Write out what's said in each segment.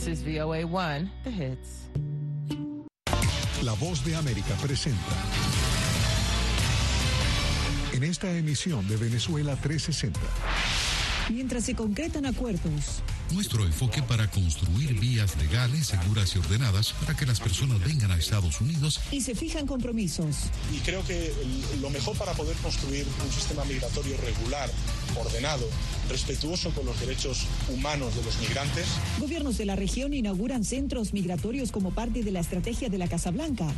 This is VOA1, The Hits. La voz de América presenta. En esta emisión de Venezuela 360. Mientras se concretan acuerdos. Nuestro enfoque para construir vías legales, seguras y ordenadas para que las personas vengan a Estados Unidos. Y se fijan compromisos. Y creo que lo mejor para poder construir un sistema migratorio regular, ordenado, respetuoso con los derechos humanos de los migrantes. Gobiernos de la región inauguran centros migratorios como parte de la estrategia de la Casa Blanca.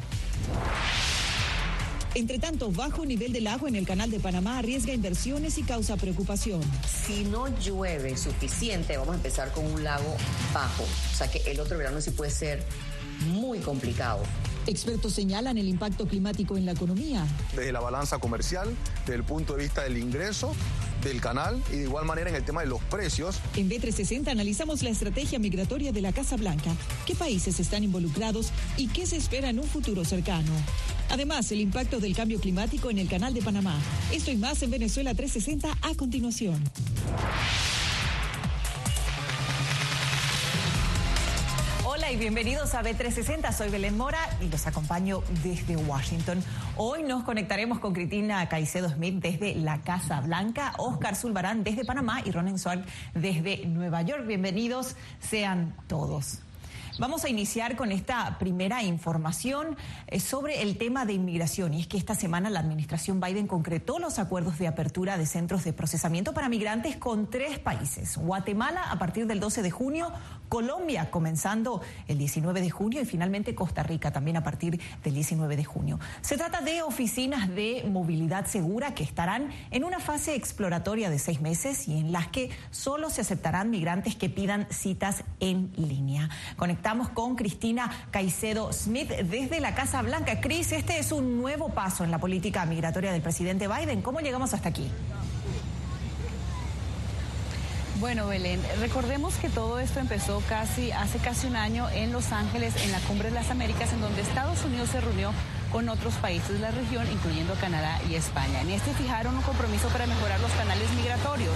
Entre tanto, bajo nivel del agua en el canal de Panamá arriesga inversiones y causa preocupación. Si no llueve suficiente, vamos a empezar con un lago bajo. O sea que el otro verano sí puede ser muy complicado. Expertos señalan el impacto climático en la economía. Desde la balanza comercial, desde el punto de vista del ingreso del canal y de igual manera en el tema de los precios. En B360 analizamos la estrategia migratoria de la Casa Blanca, qué países están involucrados y qué se espera en un futuro cercano. Además, el impacto del cambio climático en el canal de Panamá. Esto y más en Venezuela 360 a continuación. Bienvenidos a B360. Soy Belén Mora y los acompaño desde Washington. Hoy nos conectaremos con Cristina Caicedo Smith desde la Casa Blanca, Oscar Zulbarán desde Panamá y Ronen Swart desde Nueva York. Bienvenidos sean todos. Vamos a iniciar con esta primera información eh, sobre el tema de inmigración. Y es que esta semana la administración Biden concretó los acuerdos de apertura de centros de procesamiento para migrantes con tres países. Guatemala a partir del 12 de junio, Colombia comenzando el 19 de junio y finalmente Costa Rica también a partir del 19 de junio. Se trata de oficinas de movilidad segura que estarán en una fase exploratoria de seis meses y en las que solo se aceptarán migrantes que pidan citas en línea. Conectamos con Cristina Caicedo Smith desde la Casa Blanca. Cris, este es un nuevo paso en la política migratoria del presidente Biden. ¿Cómo llegamos hasta aquí? Bueno, Belén, recordemos que todo esto empezó casi hace casi un año en Los Ángeles, en la Cumbre de las Américas, en donde Estados Unidos se reunió con otros países de la región, incluyendo Canadá y España. En este fijaron un compromiso para mejorar los canales migratorios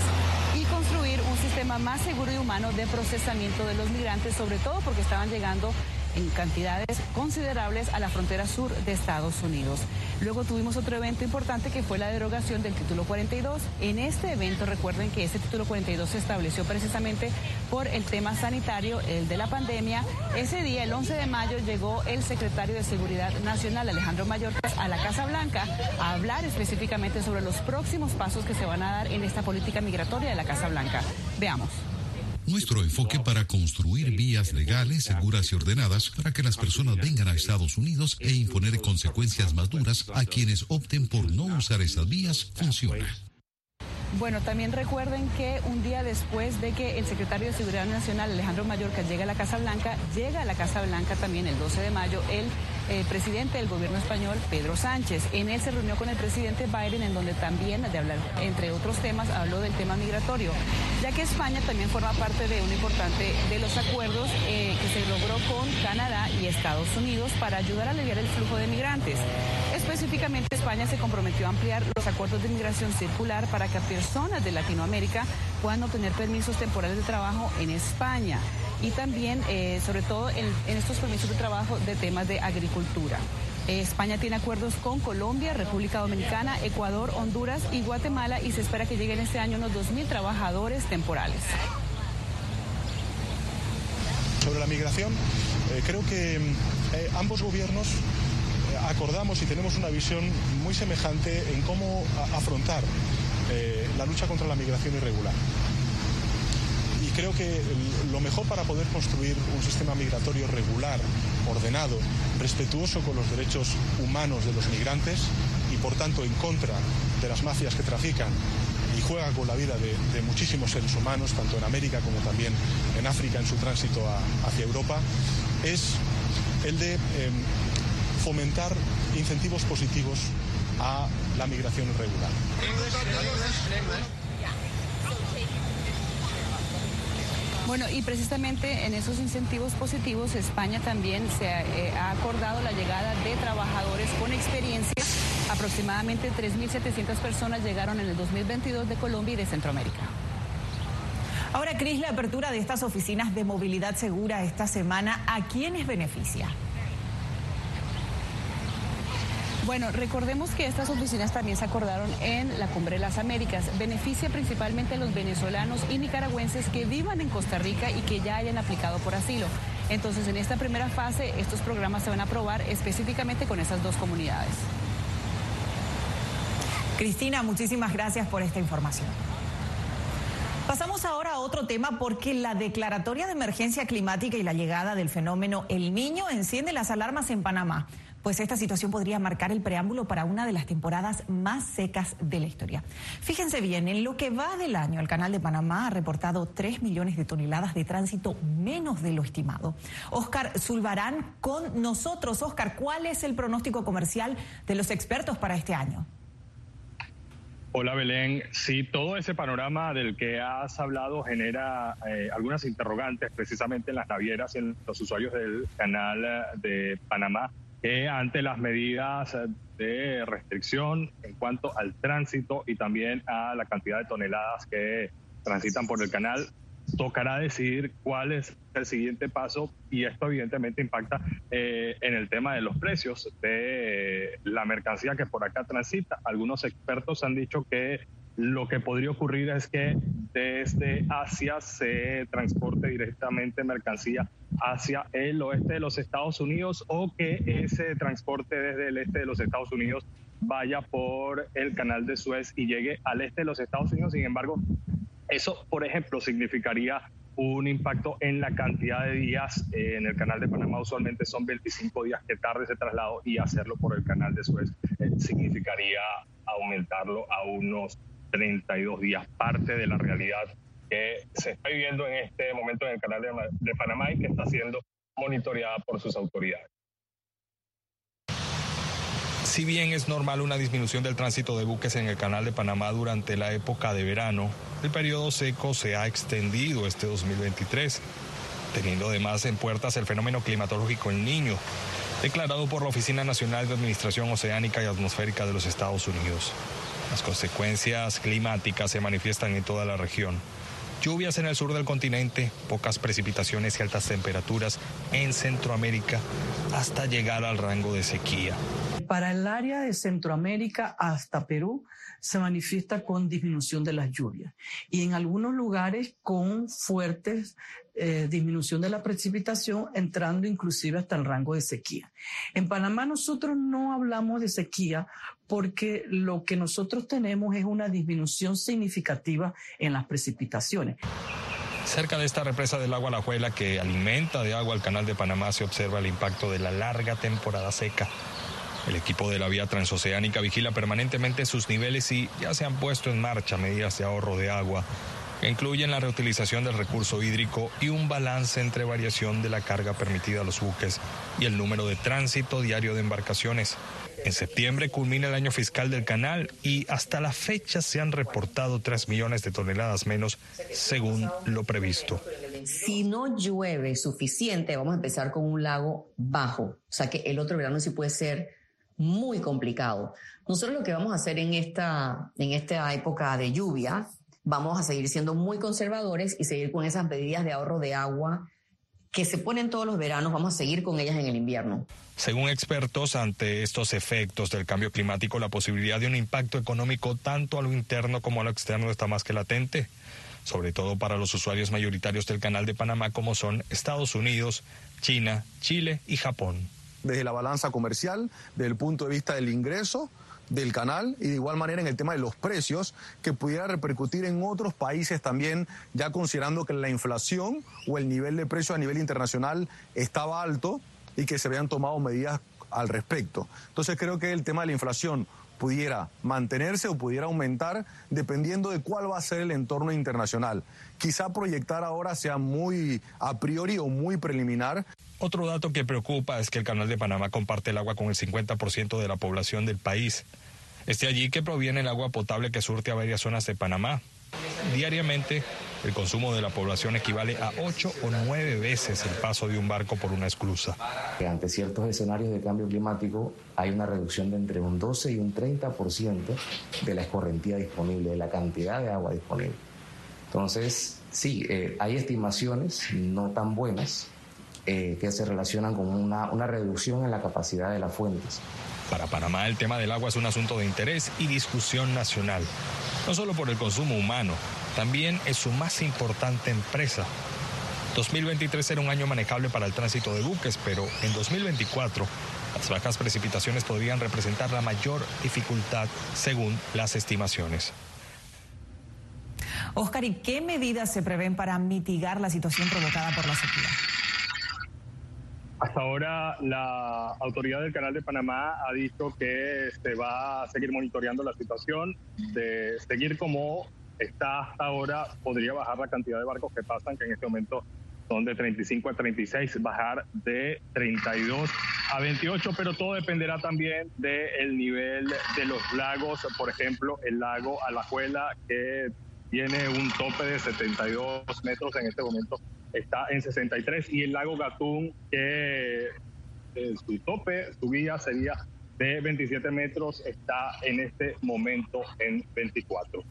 y construir un sistema más seguro y humano de procesamiento de los migrantes, sobre todo porque estaban llegando en cantidades considerables a la frontera sur de Estados Unidos. Luego tuvimos otro evento importante que fue la derogación del título 42. En este evento recuerden que ese título 42 se estableció precisamente por el tema sanitario, el de la pandemia. Ese día, el 11 de mayo, llegó el secretario de Seguridad Nacional, Alejandro Mayorkas, a la Casa Blanca a hablar específicamente sobre los próximos pasos que se van a dar en esta política migratoria de la Casa Blanca. Veamos. Nuestro enfoque para construir vías legales, seguras y ordenadas para que las personas vengan a Estados Unidos e imponer consecuencias más duras a quienes opten por no usar esas vías funciona. Bueno, también recuerden que un día después de que el secretario de Seguridad Nacional, Alejandro Mayorca, llega a la Casa Blanca, llega a la Casa Blanca también el 12 de mayo el eh, presidente del gobierno español, Pedro Sánchez. En él se reunió con el presidente Biden, en donde también, de hablar, entre otros temas, habló del tema migratorio, ya que España también forma parte de un importante de los acuerdos eh, que se logró con Canadá y Estados Unidos para ayudar a aliviar el flujo de migrantes. Específicamente, España se comprometió a ampliar los acuerdos de migración circular para que personas de Latinoamérica puedan obtener permisos temporales de trabajo en España y también, eh, sobre todo, en, estos permisos de trabajo de temas de agricultura. Eh, España tiene acuerdos con Colombia, República Dominicana, Ecuador, Honduras y Guatemala y se espera que lleguen este año unos 2.000 trabajadores temporales. Sobre la migración, eh, creo que ambos gobiernos acordamos y tenemos una visión muy semejante en cómo afrontar la lucha contra la migración irregular. Creo que lo mejor para poder construir un sistema migratorio regular, ordenado, respetuoso con los derechos humanos de los migrantes y por tanto en contra de las mafias que trafican y juegan con la vida de, muchísimos seres humanos, tanto en América como también en África en su tránsito hacia Europa, es el de em, fomentar incentivos positivos a la migración irregular. Bueno, y precisamente en esos incentivos positivos, España también se eh, ha acordado la llegada de trabajadores con experiencia. Aproximadamente 3.700 personas llegaron en el 2022 de Colombia y de Centroamérica. Ahora, Cris, la apertura de estas oficinas de movilidad segura esta semana, ¿a quiénes beneficia? Bueno, recordemos que estas oficinas también se acordaron en la Cumbre de las Américas. Beneficia principalmente a los venezolanos y nicaragüenses que vivan en Costa Rica y que ya hayan aplicado por asilo. Entonces, en esta primera fase, estos programas se van a aprobar específicamente con esas dos comunidades. Cristina, muchísimas gracias por esta información. Pasamos ahora a otro tema porque la declaratoria de emergencia climática y la llegada del fenómeno El Niño enciende las alarmas en Panamá pues esta situación podría marcar el preámbulo para una de las temporadas más secas de la historia. Fíjense bien, en lo que va del año, el Canal de Panamá ha reportado 3 millones de toneladas de tránsito menos de lo estimado. Oscar Zulbarán con nosotros. Oscar, ¿cuál es el pronóstico comercial de los expertos para este año? Hola Belén, sí, todo ese panorama del que has hablado genera eh, algunas interrogantes precisamente en las navieras y en los usuarios del canal eh, de Panamá ante las medidas de restricción en cuanto al tránsito y también a la cantidad de toneladas que transitan por el canal, tocará decidir cuál es el siguiente paso y esto evidentemente impacta eh, en el tema de los precios de la mercancía que por acá transita. Algunos expertos han dicho que lo que podría ocurrir es que desde Asia se transporte directamente mercancía hacia el oeste de los Estados Unidos o que ese transporte desde el este de los Estados Unidos vaya por el canal de Suez y llegue al este de los Estados Unidos. Sin embargo, eso, por ejemplo, significaría un impacto en la cantidad de días. Eh, en el canal de Panamá usualmente son 25 días que tarde ese traslado y hacerlo por el canal de Suez eh, significaría aumentarlo a unos 32 días, parte de la realidad que se está viviendo en este momento en el canal de, Panamá y que está siendo monitoreada por sus autoridades. Si bien es normal una disminución del tránsito de buques en el canal de Panamá durante la época de verano, el periodo seco se ha extendido este 2023, teniendo además en puertas el fenómeno climatológico El Niño, declarado por la Oficina Nacional de Administración Oceánica y Atmosférica de los Estados Unidos. Las consecuencias climáticas se manifiestan en toda la región. Lluvias en el sur del continente, pocas precipitaciones y altas temperaturas en Centroamérica hasta llegar al rango de sequía. Para el área de Centroamérica hasta Perú se manifiesta con disminución de las lluvias y en algunos lugares con fuertes eh, disminución de la precipitación, entrando inclusive hasta el rango de sequía. En Panamá nosotros no hablamos de sequía porque lo que nosotros tenemos es una disminución significativa en las precipitaciones. Cerca de esta represa del agua La Juela que alimenta de agua el canal de Panamá se observa el impacto de la larga temporada seca. El equipo de la vía transoceánica vigila permanentemente sus niveles y ya se han puesto en marcha medidas de ahorro de agua que incluyen la reutilización del recurso hídrico y un balance entre variación de la carga permitida a los buques y el número de tránsito diario de embarcaciones. En septiembre culmina el año fiscal del canal y hasta la fecha se han reportado 3 millones de toneladas menos según lo previsto. Si no llueve suficiente, vamos a empezar con un lago bajo. O sea que el otro verano sí puede ser muy complicado. Nosotros lo que vamos a hacer en esta, en esta época de lluvia vamos a seguir siendo muy conservadores y seguir con esas medidas de ahorro de agua que se ponen todos los veranos, vamos a seguir con ellas en el invierno. Según expertos, ante estos efectos del cambio climático, la posibilidad de un impacto económico tanto a lo interno como a lo externo está más que latente, sobre todo para los usuarios mayoritarios del canal de Panamá como son Estados Unidos, China, Chile y Japón. Desde la balanza comercial, desde el punto de vista del ingreso, del canal y de igual manera en el tema de los precios que pudiera repercutir en otros países también, ya considerando que la inflación o el nivel de precios a nivel internacional estaba alto y que se habían tomado medidas al respecto. Entonces creo que el tema de la inflación pudiera mantenerse o pudiera aumentar dependiendo de cuál va a ser el entorno internacional. Quizá proyectar ahora sea muy a priori o muy preliminar. Otro dato que preocupa es que el Canal de Panamá comparte el agua con el 50% de la población del país. Es allí que proviene el agua potable que surte a varias zonas de Panamá. Diariamente, el consumo de la población equivale a ocho o nueve veces el paso de un barco por una esclusa. Ante ciertos escenarios de cambio climático hay una reducción de entre un 12 y un 30% de la escorrentía disponible, de la cantidad de agua disponible. Entonces, sí, eh, hay estimaciones no tan buenas eh, que se relacionan con una, una reducción en la capacidad de las fuentes. Para Panamá el tema del agua es un asunto de interés y discusión nacional, no solo por el consumo humano, también es su más importante empresa. 2023 era un año manejable para el tránsito de buques, pero en 2024 las bajas precipitaciones podrían representar la mayor dificultad según las estimaciones. Oscar, ¿y qué medidas se prevén para mitigar la situación provocada por la sequía? Hasta ahora la autoridad del Canal de Panamá ha dicho que se va a seguir monitoreando la situación, de seguir como está hasta ahora, podría bajar la cantidad de barcos que pasan, que en este momento son de 35 a 36, bajar de 32 a 28, pero todo dependerá también del nivel de los lagos, por ejemplo, el lago Alajuela, que tiene un tope de 72 metros en este momento, está en 63 y el lago Gatún que eh, su tope, su vía sería de 27 metros, está en este momento en 24.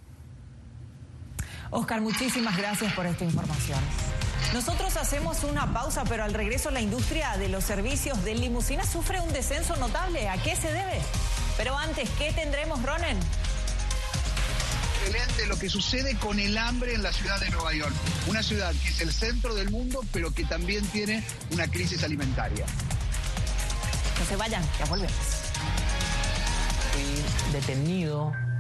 Oscar, muchísimas gracias por esta información. Nosotros hacemos una pausa, pero al regreso la industria de los servicios de limusina sufre un descenso notable. ¿A qué se debe? Pero antes, ¿qué tendremos, Ronen? de lo que sucede con el hambre en la ciudad de Nueva York. Una ciudad que es el centro del mundo, pero que también tiene una crisis alimentaria. No se vayan, ya volvemos. Fui detenido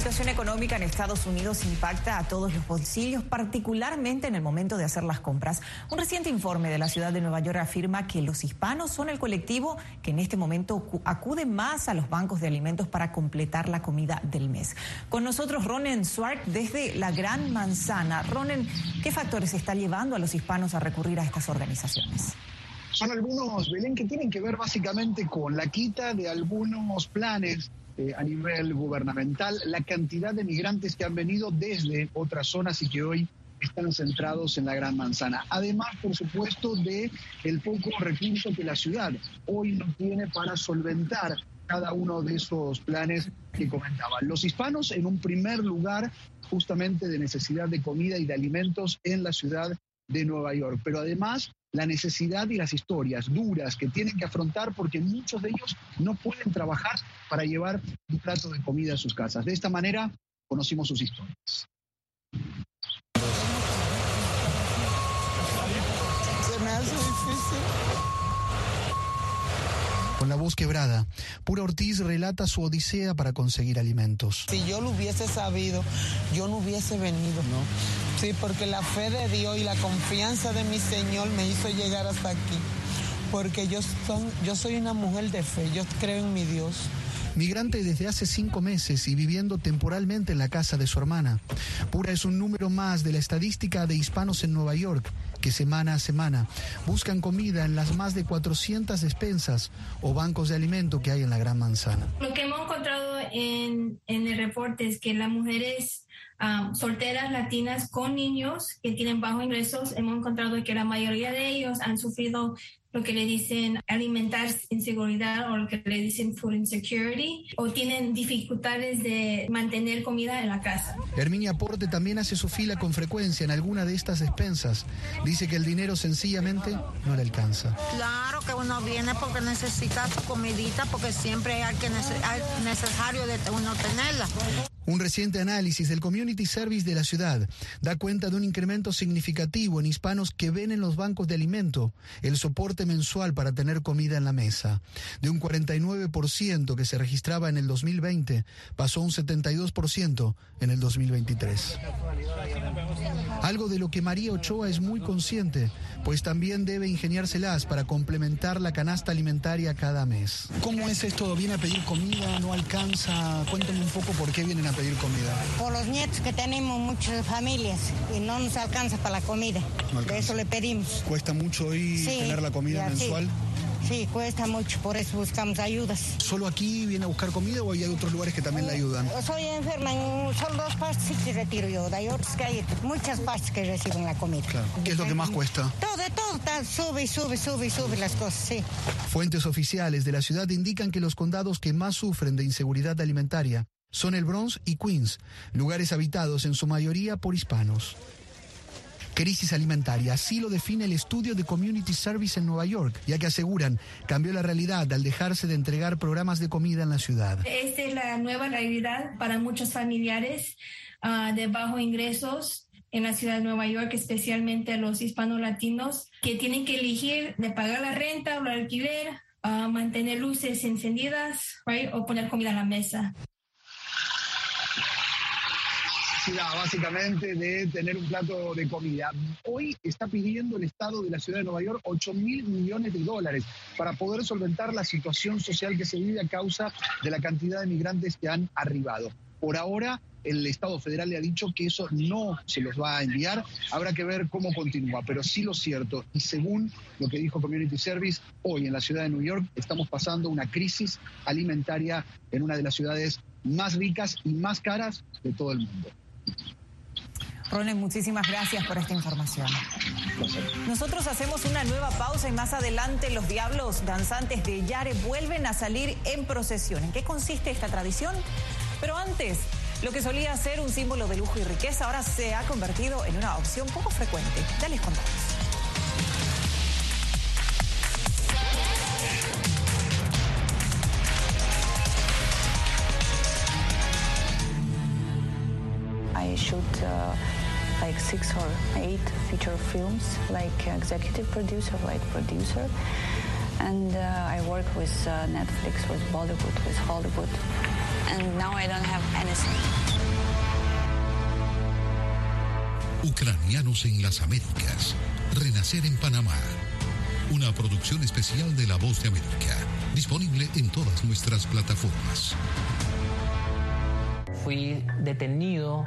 situación económica en Estados Unidos impacta a todos los bolsillos, particularmente en el momento de hacer las compras. Un reciente informe de la ciudad de Nueva York afirma que los hispanos son el colectivo que en este momento acude más a los bancos de alimentos para completar la comida del mes. Con nosotros Ronen Swart desde la Gran Manzana. Ronen, ¿qué factores está llevando a los hispanos a recurrir a estas organizaciones? Son algunos, Belén, que tienen que ver básicamente con la quita de algunos planes eh, a nivel gubernamental, la cantidad de migrantes que han venido desde otras zonas y que hoy están centrados en la Gran Manzana. Además, por supuesto, de el poco recurso que la ciudad hoy no tiene para solventar cada uno de esos planes que comentaban. Los hispanos, en un primer lugar, justamente de necesidad de comida y de alimentos en la ciudad de Nueva York, pero además la necesidad y las historias duras que tienen que afrontar porque muchos de ellos no pueden trabajar para llevar un plato de comida a sus casas. De esta manera conocimos sus historias. Con la voz quebrada, Pura Ortiz relata su odisea para conseguir alimentos. Si yo lo hubiese sabido, yo no hubiese venido. ¿no? Sí, porque la fe de Dios y la confianza de mi Señor me hizo llegar hasta aquí. Porque yo, son, yo soy una mujer de fe, yo creo en mi Dios migrante desde hace cinco meses y viviendo temporalmente en la casa de su hermana. Pura es un número más de la estadística de hispanos en Nueva York que semana a semana buscan comida en las más de 400 despensas o bancos de alimento que hay en la Gran Manzana. Lo que hemos encontrado en, el reporte es que las mujeres solteras latinas con niños que tienen bajos ingresos, hemos encontrado que la mayoría de ellos han sufrido lo que le dicen alimentar inseguridad o lo que le dicen food insecurity o tienen dificultades de mantener comida en la casa. Herminia Porte también hace su fila con frecuencia en alguna de estas despensas. Dice que el dinero sencillamente no le alcanza. Claro que uno viene porque necesita su comidita, porque siempre hay que necesario de uno tenerla. Un reciente análisis del Community Service de la ciudad da cuenta de un incremento significativo en hispanos que ven en los bancos de alimento el soporte mensual para tener comida en la mesa. De un 49% que se registraba en el 2020, pasó a un 72% en el 2023. Algo de lo que María Ochoa es muy consciente, pues también debe ingeniárselas para complementar la canasta alimentaria cada mes. ¿Cómo es esto? ¿Viene a pedir comida? ¿No alcanza? Cuéntame un poco por qué vienen a pedir comida. Por los nietos que tenemos muchas familias y no nos alcanza para la comida. de eso le pedimos. ¿Cuesta mucho hoy tener la comida mensual? Sí, cuesta mucho, por eso buscamos ayudas. ¿Solo aquí viene a buscar comida o hay otros lugares que también le ayudan? Soy enferma, en solo dos partes que retiro yo, hay otros que hay muchas partes que reciben la comida. ¿Qué es lo que más cuesta? Todo, todo, sube, sube, sube, sube las cosas, sí. Fuentes oficiales de la ciudad indican que los condados que más sufren de inseguridad alimentaria son el Bronx y Queens, lugares habitados en su mayoría por hispanos. Crisis alimentaria, así lo define el estudio de Community Service en Nueva York, ya que aseguran cambió la realidad al dejarse de entregar programas de comida en la ciudad. Esta es la nueva realidad para muchos familiares ah, de bajos ingresos en la ciudad de Nueva York, especialmente los hispano-latinos, que tienen que elegir de pagar la renta o el alquiler, uh, mantener luces encendidas o poner comida a la mesa básicamente de tener un plato de comida. Hoy está pidiendo el Estado de la Ciudad de Nueva York 8 mil millones de dólares para poder solventar la situación social que se vive a causa de la cantidad de migrantes que han arribado. Por ahora, el Estado federal le ha dicho que eso no se los va a enviar. Habrá que ver cómo continúa, pero sí lo cierto, y según lo que dijo Community Service, hoy en la ciudad de Nueva York estamos pasando una crisis alimentaria en una de las ciudades más ricas y más caras de todo el mundo. Ronen, muchísimas gracias por esta información. Nosotros hacemos una nueva pausa y más adelante los diablos danzantes de Yare vuelven a salir en procesión. ¿En qué consiste esta tradición? Pero antes, lo que solía ser un símbolo de lujo y riqueza ahora se ha convertido en una opción poco frecuente. Ya les contamos. Shoot uh, like six or eight feature films, like executive producer, like producer. And uh, I work with uh, Netflix, with Bollywood, with Hollywood. And now I don't have anything. Ucranianos en las Américas. Renacer en Panamá. Una producción especial de La Voz de América. Disponible en todas nuestras plataformas. Fui detenido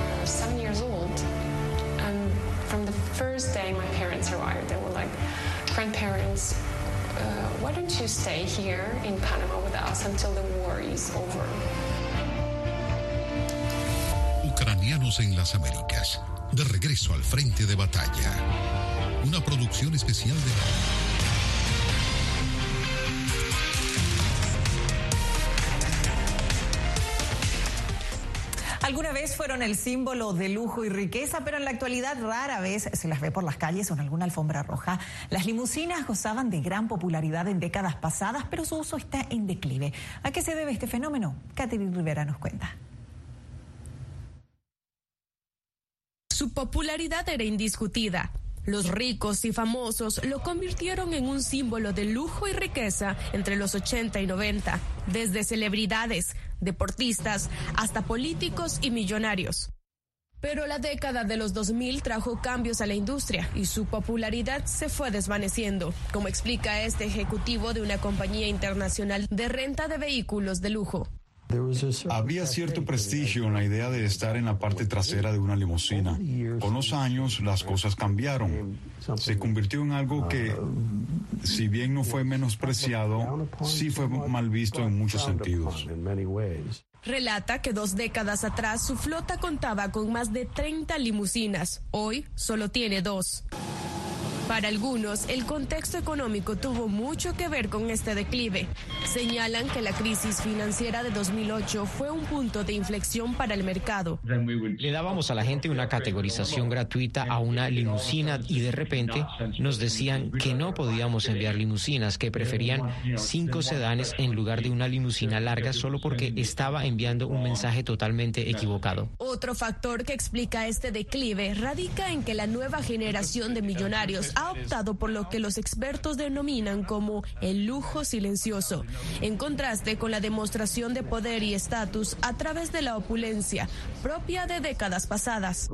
seven years old, and from the first day my parents arrived, they were like, grandparents, uh, why don't you stay here in Panama with us until the war is over? Ucranianos en las Américas, de regreso al frente de batalla. Una producción especial de... Alguna vez fueron el símbolo de lujo y riqueza, pero en la actualidad rara vez se las ve por las calles o en alguna alfombra roja. Las limusinas gozaban de gran popularidad en décadas pasadas, pero su uso está en declive. ¿A qué se debe este fenómeno? Catherine Rivera nos cuenta. Su popularidad era indiscutida. Los ricos y famosos lo convirtieron en un símbolo de lujo y riqueza entre los 80 y 90, desde celebridades, deportistas hasta políticos y millonarios. Pero la década de los 2000 trajo cambios a la industria y su popularidad se fue desvaneciendo, como explica este ejecutivo de una compañía internacional de renta de vehículos de lujo. Había cierto prestigio en la idea de estar en la parte trasera de una limusina. Con los años las cosas cambiaron. Se convirtió en algo que, si bien no fue menospreciado, sí fue mal visto en muchos sentidos. Relata que dos décadas atrás su flota contaba con más de 30 limusinas. Hoy solo tiene dos. Para algunos, el contexto económico tuvo mucho que ver con este declive. Señalan que la crisis financiera de 2008 fue un punto de inflexión para el mercado. Le dábamos a la gente una categorización gratuita a una limusina y de repente nos decían que no podíamos enviar limusinas, que preferían cinco sedanes en lugar de una limusina larga solo porque estaba enviando un mensaje totalmente equivocado. Otro factor que explica este declive radica en que la nueva generación de millonarios ha optado por lo que los expertos denominan como el lujo silencioso, en contraste con la demostración de poder y estatus a través de la opulencia propia de décadas pasadas.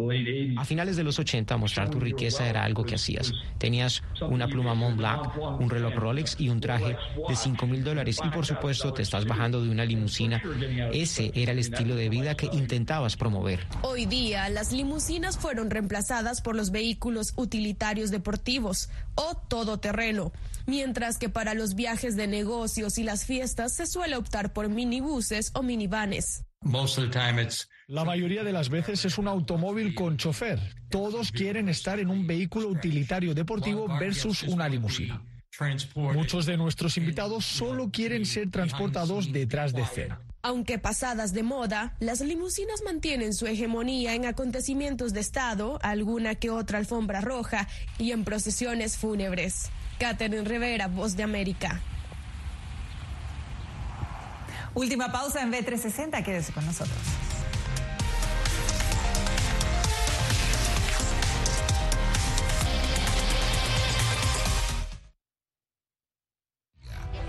A finales de los 80, mostrar tu riqueza era algo que hacías. Tenías una pluma Montblanc, un reloj Rolex y un traje de 5 mil dólares y por supuesto te estás bajando de una limusina. Ese era el estilo de vida que intentabas promover. Hoy día, las limusinas fueron reemplazadas por los vehículos utilitarios deportivos o todoterreno, mientras que para los viajes de negocios y las fiestas se suele optar por minibuses o minivanes. La mayoría de las veces es un automóvil con chofer. Todos quieren estar en un vehículo utilitario deportivo versus una limusina. Muchos de nuestros invitados solo quieren ser transportados detrás de cena. Aunque pasadas de moda, las limusinas mantienen su hegemonía en acontecimientos de Estado, alguna que otra alfombra roja y en procesiones fúnebres. Catherine Rivera, Voz de América. Última pausa en B360, quédese con nosotros.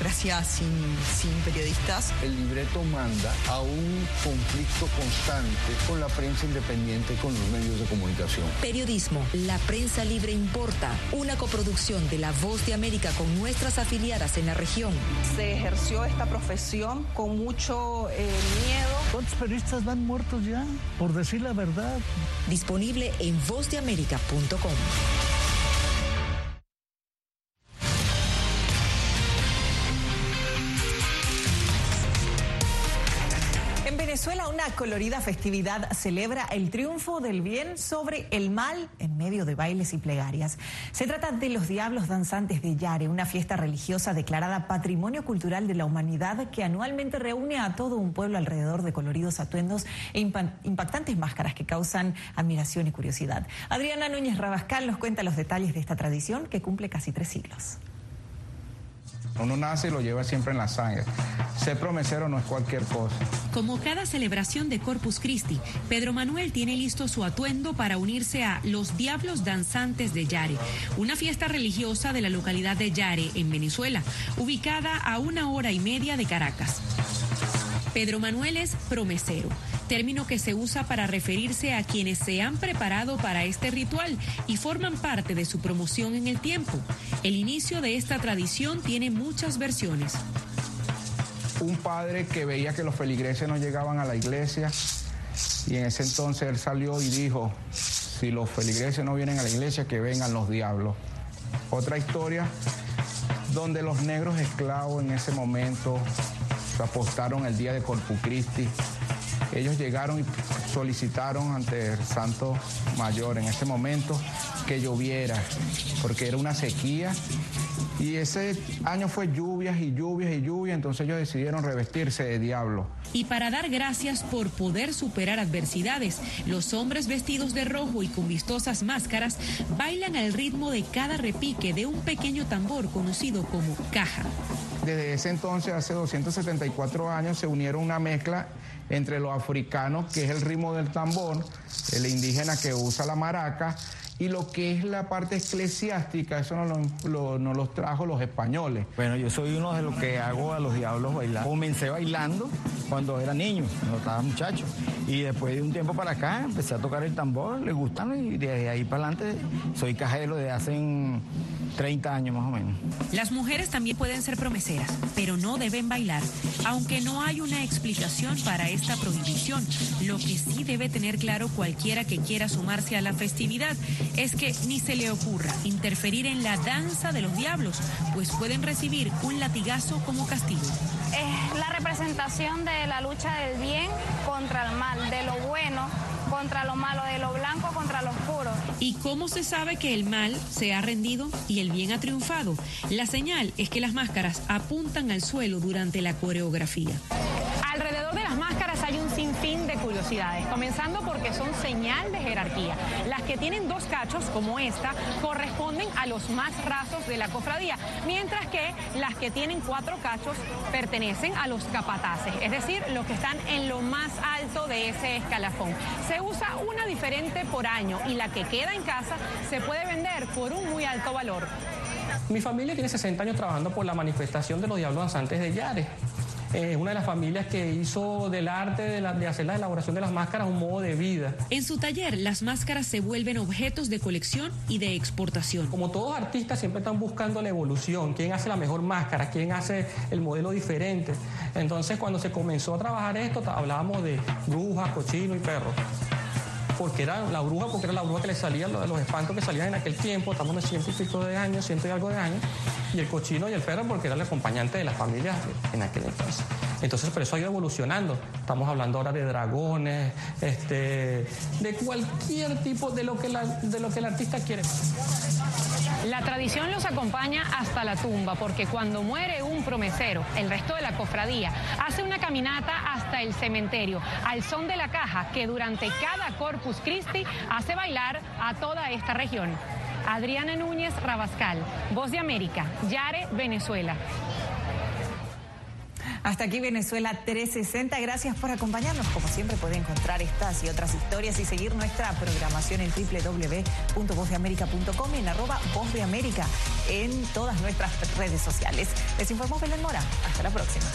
Democracia sin, sin periodistas. El libreto manda a un conflicto constante con la prensa independiente y con los medios de comunicación. Periodismo, la prensa libre importa, una coproducción de La Voz de América con nuestras afiliadas en la región. Se ejerció esta profesión con mucho eh, miedo. ¿Cuántos periodistas van muertos ya? Por decir la verdad. Disponible en vozdeamerica.com. una colorida festividad celebra el triunfo del bien sobre el mal en medio de bailes y plegarias. Se trata de los Diablos Danzantes de Yare, una fiesta religiosa declarada Patrimonio Cultural de la Humanidad que anualmente reúne a todo un pueblo alrededor de coloridos atuendos e impactantes máscaras que causan admiración y curiosidad. Adriana Núñez Rabascal nos cuenta los detalles de esta tradición que cumple casi tres siglos. Uno nace y lo lleva siempre en la sangre. Ser promesero no es cualquier cosa. Como cada celebración de Corpus Christi, Pedro Manuel tiene listo su atuendo para unirse a Los Diablos Danzantes de Yare, una fiesta religiosa de la localidad de Yare, en Venezuela, ubicada a una hora y media de Caracas. Pedro Manuel es promesero, término que se usa para referirse a quienes se han preparado para este ritual y forman parte de su promoción en el tiempo. El inicio de esta tradición tiene muchas versiones. Un padre que veía que los feligreses no llegaban a la iglesia y en ese entonces él salió y dijo, si los feligreses no vienen a la iglesia, que vengan los diablos. Otra historia donde los negros esclavos en ese momento apostaron el día de Corpus Christi. Ellos llegaron y solicitaron ante el Santo Mayor en ese momento que lloviera, porque era una sequía. Y ese año fue lluvias y lluvias y lluvias, entonces ellos decidieron revestirse de diablo. Y para dar gracias por poder superar adversidades, los hombres vestidos de rojo y con vistosas máscaras bailan al ritmo de cada repique de un pequeño tambor conocido como caja. Desde ese entonces, hace 274 años, se unieron una mezcla entre los africanos, que es el ritmo del tambor, el indígena que usa la maraca, y lo que es la parte eclesiástica, eso nos lo, no los trajo los españoles. Bueno, yo soy uno de los que hago a los diablos bailar. Comencé bailando cuando era niño, cuando estaba muchacho. Y después de un tiempo para acá empecé a tocar el tambor, les gustan y desde ahí para adelante soy cajero de hace 30 años más o menos. Las mujeres también pueden ser promeseras, pero no deben bailar, aunque no hay una explicación para esta prohibición. Lo que sí debe tener claro cualquiera que quiera sumarse a la festividad es que ni se le ocurra interferir en la danza de los diablos, pues pueden recibir un latigazo como castigo. Es la representación de la lucha del bien contra el mal, de lo bueno contra lo malo, de lo blanco contra lo oscuro. ¿Y cómo se sabe que el mal se ha rendido y el bien ha triunfado? La señal es que las máscaras apuntan al suelo durante la coreografía. Alrededor de las máscaras hay un sinfín de curiosidades, comenzando porque son señal de jerarquía. Las que tienen dos cachos, como esta, corresponden a los más rasos de la cofradía, mientras que las que tienen cuatro cachos pertenecen a los capataces, es decir, los que están en lo más alto de ese escalafón. Se usa una diferente por año y la que queda en casa se puede vender por un muy alto valor. Mi familia tiene 60 años trabajando por la manifestación de los Diablos Danzantes de Yare. Es una de las familias que hizo del arte de, la- de hacer la elaboración de las máscaras un modo de vida. En su taller, las máscaras se vuelven objetos de colección y de exportación. Como todos artistas siempre están buscando la evolución, quién hace la mejor máscara, quién hace el modelo diferente. Entonces cuando se comenzó a trabajar esto, hablábamos de brujas, cochino y perro. Porque era la bruja, porque era la bruja que le salía lo de los espantos que salían en aquel tiempo, estamos en ciento y pico de años, ciento y algo de años, y el cochino y el perro porque era el acompañante de las familias en aquel entonces. Entonces, por eso ha ido evolucionando. Estamos hablando ahora de dragones, este, de cualquier tipo de lo que, la- de lo que el artista quiere. La tradición los acompaña hasta la tumba, porque cuando muere un promesero, el resto de la cofradía hace una caminata hasta el cementerio, al son de la caja que durante cada Corpus Christi hace bailar a toda esta región. Adriana Núñez Rabascal, Voz de América, Yare, Venezuela. Hasta aquí Venezuela 360. Gracias por acompañarnos. Como siempre puede encontrar estas y otras historias y seguir nuestra programación en www.vozdeamerica.com y en arroba Voz de América en todas nuestras redes sociales. Les informó Belén Mora. Hasta la próxima.